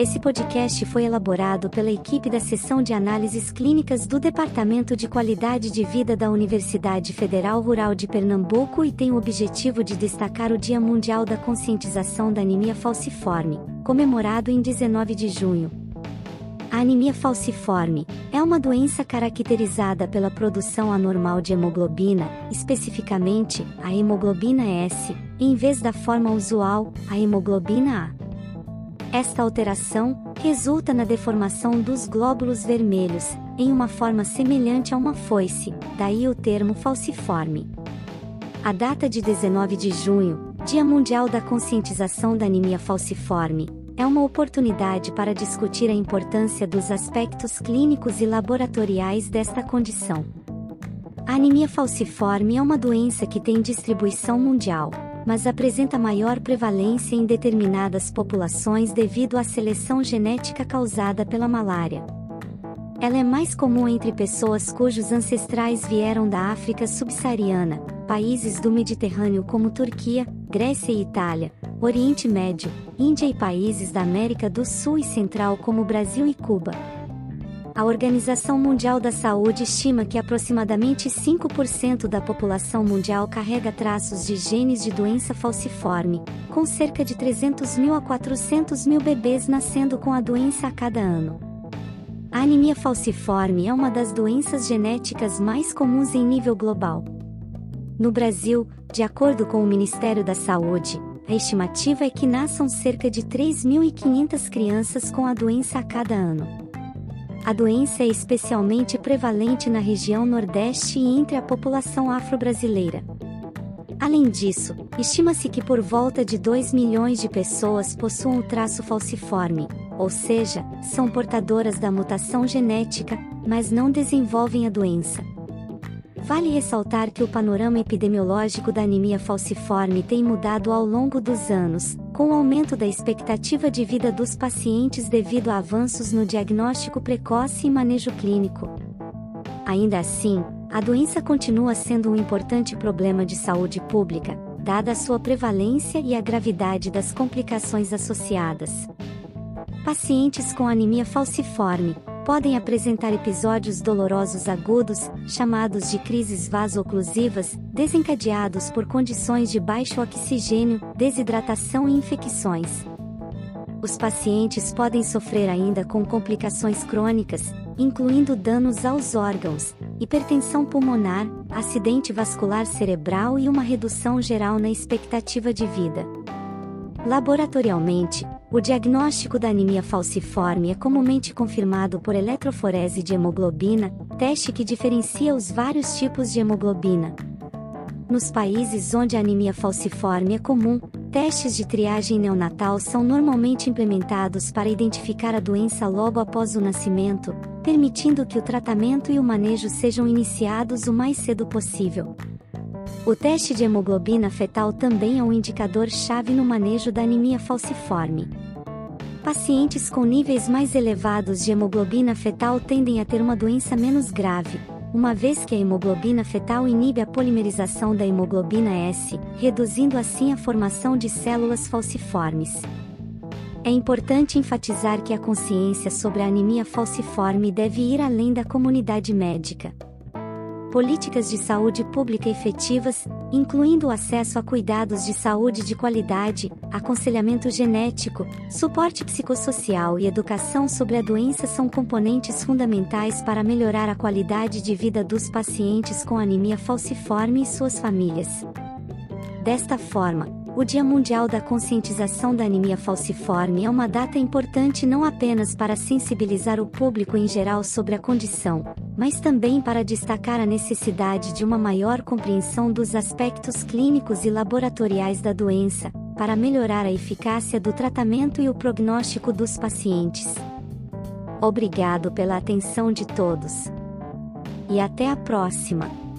Esse podcast foi elaborado pela equipe da Seção de Análises Clínicas do Departamento de Qualidade de Vida da Universidade Federal Rural de Pernambuco e tem o objetivo de destacar o Dia Mundial da Conscientização da Anemia Falciforme, comemorado em 19 de junho. A anemia falciforme é uma doença caracterizada pela produção anormal de hemoglobina, especificamente a hemoglobina S, em vez da forma usual, a hemoglobina A. Esta alteração resulta na deformação dos glóbulos vermelhos, em uma forma semelhante a uma foice, daí o termo falciforme. A data de 19 de junho, Dia Mundial da Conscientização da Anemia Falciforme, é uma oportunidade para discutir a importância dos aspectos clínicos e laboratoriais desta condição. A anemia falciforme é uma doença que tem distribuição mundial mas apresenta maior prevalência em determinadas populações devido à seleção genética causada pela malária. Ela é mais comum entre pessoas cujos ancestrais vieram da África subsaariana, países do Mediterrâneo como Turquia, Grécia e Itália, Oriente Médio, Índia e países da América do Sul e Central como Brasil e Cuba. A Organização Mundial da Saúde estima que aproximadamente 5% da população mundial carrega traços de genes de doença falciforme, com cerca de 300 mil a 400 mil bebês nascendo com a doença a cada ano. A anemia falciforme é uma das doenças genéticas mais comuns em nível global. No Brasil, de acordo com o Ministério da Saúde, a estimativa é que nasçam cerca de 3.500 crianças com a doença a cada ano. A doença é especialmente prevalente na região Nordeste e entre a população afro-brasileira. Além disso, estima-se que por volta de 2 milhões de pessoas possuam o traço falciforme, ou seja, são portadoras da mutação genética, mas não desenvolvem a doença. Vale ressaltar que o panorama epidemiológico da anemia falciforme tem mudado ao longo dos anos, com o aumento da expectativa de vida dos pacientes devido a avanços no diagnóstico precoce e manejo clínico. Ainda assim, a doença continua sendo um importante problema de saúde pública, dada a sua prevalência e a gravidade das complicações associadas. Pacientes com anemia falciforme, podem apresentar episódios dolorosos agudos, chamados de crises vaso-oclusivas, desencadeados por condições de baixo oxigênio, desidratação e infecções. Os pacientes podem sofrer ainda com complicações crônicas, incluindo danos aos órgãos, hipertensão pulmonar, acidente vascular cerebral e uma redução geral na expectativa de vida. Laboratorialmente, o diagnóstico da anemia falciforme é comumente confirmado por eletroforese de hemoglobina, teste que diferencia os vários tipos de hemoglobina. Nos países onde a anemia falciforme é comum, testes de triagem neonatal são normalmente implementados para identificar a doença logo após o nascimento, permitindo que o tratamento e o manejo sejam iniciados o mais cedo possível. O teste de hemoglobina fetal também é um indicador-chave no manejo da anemia falciforme. Pacientes com níveis mais elevados de hemoglobina fetal tendem a ter uma doença menos grave, uma vez que a hemoglobina fetal inibe a polimerização da hemoglobina S, reduzindo assim a formação de células falciformes. É importante enfatizar que a consciência sobre a anemia falciforme deve ir além da comunidade médica políticas de saúde pública efetivas, incluindo o acesso a cuidados de saúde de qualidade, aconselhamento genético, suporte psicossocial e educação sobre a doença são componentes fundamentais para melhorar a qualidade de vida dos pacientes com anemia falciforme e suas famílias. Desta forma, o Dia Mundial da Conscientização da Anemia Falciforme é uma data importante não apenas para sensibilizar o público em geral sobre a condição, mas também para destacar a necessidade de uma maior compreensão dos aspectos clínicos e laboratoriais da doença, para melhorar a eficácia do tratamento e o prognóstico dos pacientes. Obrigado pela atenção de todos. E até a próxima!